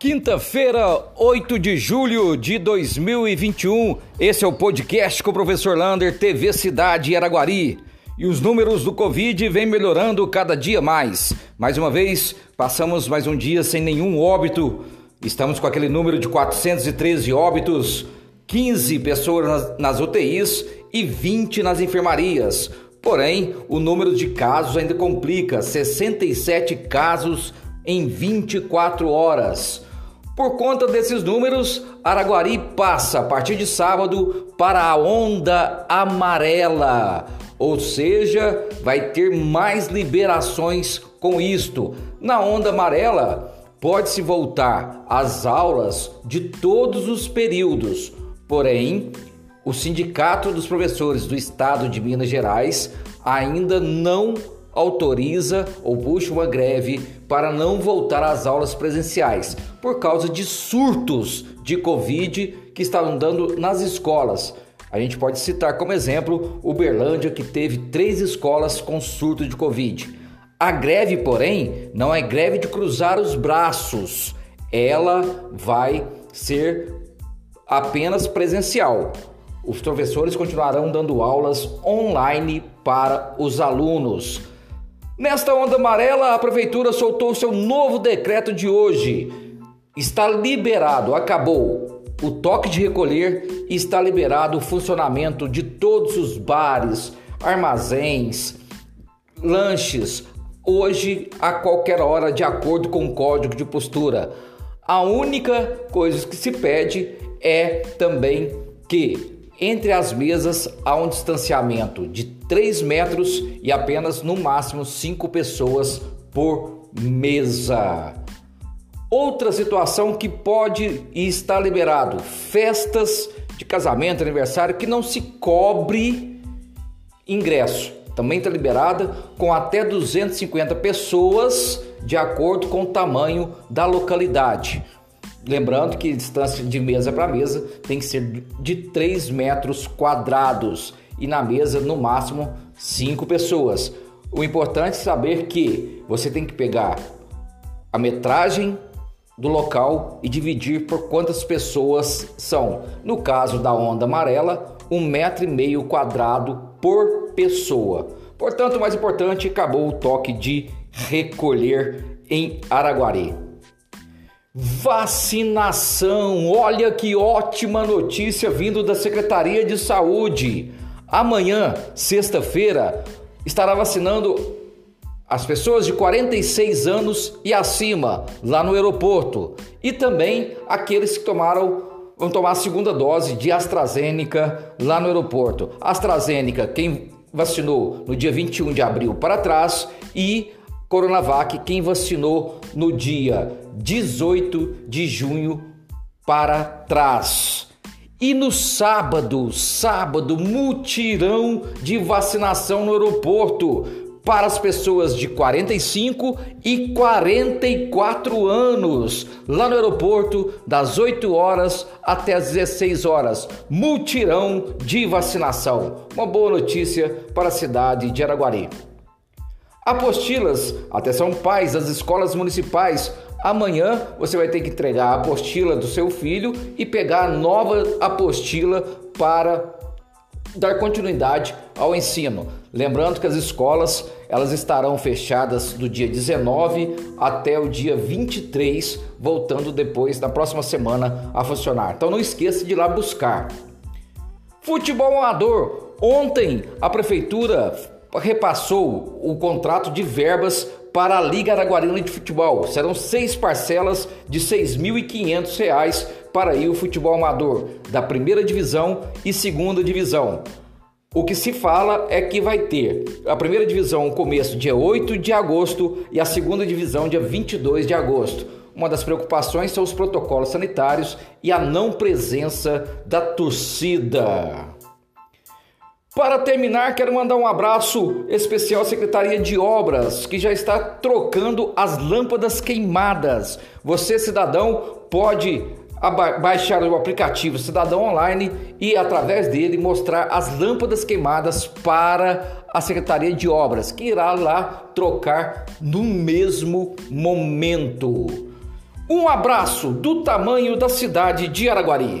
Quinta-feira, 8 de julho de 2021. Esse é o podcast com o professor Lander, TV Cidade Araguari. E os números do Covid vêm melhorando cada dia mais. Mais uma vez, passamos mais um dia sem nenhum óbito. Estamos com aquele número de 413 óbitos, 15 pessoas nas, UTIs e 20 nas enfermarias. Porém, o número de casos ainda complica: 67 casos em 24 horas. Por conta desses números, Araguari passa a partir de sábado para a onda amarela, ou seja, vai ter mais liberações com isto. Na onda amarela, pode-se voltar às aulas de todos os períodos, porém, o Sindicato dos Professores do Estado de Minas Gerais ainda não autoriza ou puxa uma greve para não voltar às aulas presenciais por causa de surtos de Covid que estavam dando nas escolas. A gente pode citar como exemplo Uberlândia, que teve três escolas com surto de Covid. A greve, porém, não é greve de cruzar os braços, ela vai ser apenas presencial. Os professores continuarão dando aulas online para os alunos. Nesta onda amarela, a prefeitura soltou seu novo decreto de hoje. Está liberado, acabou o toque de recolher e está liberado o funcionamento de todos os bares, armazéns, lanches, hoje a qualquer hora, de acordo com o código de postura. A única coisa que se pede é também que entre as mesas há um distanciamento de 3 metros e apenas no máximo 5 pessoas por mesa. Outra situação que pode e está liberado: festas de casamento, aniversário que não se cobre ingresso. Também está liberada com até 250 pessoas, de acordo com o tamanho da localidade. Lembrando que distância de mesa para mesa tem que ser de 3 metros quadrados e na mesa no máximo 5 pessoas. O importante é saber que você tem que pegar a metragem do local e dividir por quantas pessoas são. No caso da onda amarela, um metro e meio quadrado por pessoa. Portanto, o mais importante, acabou o toque de recolher em Araguari. Vacinação! Olha que ótima notícia vindo da Secretaria de Saúde. Amanhã, sexta-feira, estará vacinando as pessoas de 46 anos e acima lá no aeroporto e também aqueles que tomaram vão tomar a segunda dose de AstraZeneca lá no aeroporto. AstraZeneca, quem vacinou no dia 21 de abril para trás e Coronavac, quem vacinou no dia 18 de junho para trás. E no sábado, sábado, mutirão de vacinação no aeroporto para as pessoas de 45 e 44 anos, lá no aeroporto, das 8 horas até as 16 horas. Mutirão de vacinação. Uma boa notícia para a cidade de Araguari. Apostilas, atenção pais das escolas municipais. Amanhã você vai ter que entregar a apostila do seu filho e pegar a nova apostila para dar continuidade ao ensino. Lembrando que as escolas elas estarão fechadas do dia 19 até o dia 23, voltando depois na próxima semana a funcionar. Então não esqueça de ir lá buscar. Futebol amador. Ontem a prefeitura repassou o contrato de verbas para a Liga Araguarina de Futebol. Serão seis parcelas de R$ 6.500 para o futebol amador da primeira divisão e segunda divisão. O que se fala é que vai ter a primeira divisão começo dia 8 de agosto e a segunda divisão dia 22 de agosto. Uma das preocupações são os protocolos sanitários e a não presença da torcida. Para terminar, quero mandar um abraço especial à Secretaria de Obras, que já está trocando as lâmpadas queimadas. Você, cidadão, pode baixar o aplicativo Cidadão Online e, através dele, mostrar as lâmpadas queimadas para a Secretaria de Obras, que irá lá trocar no mesmo momento. Um abraço do tamanho da cidade de Araguari.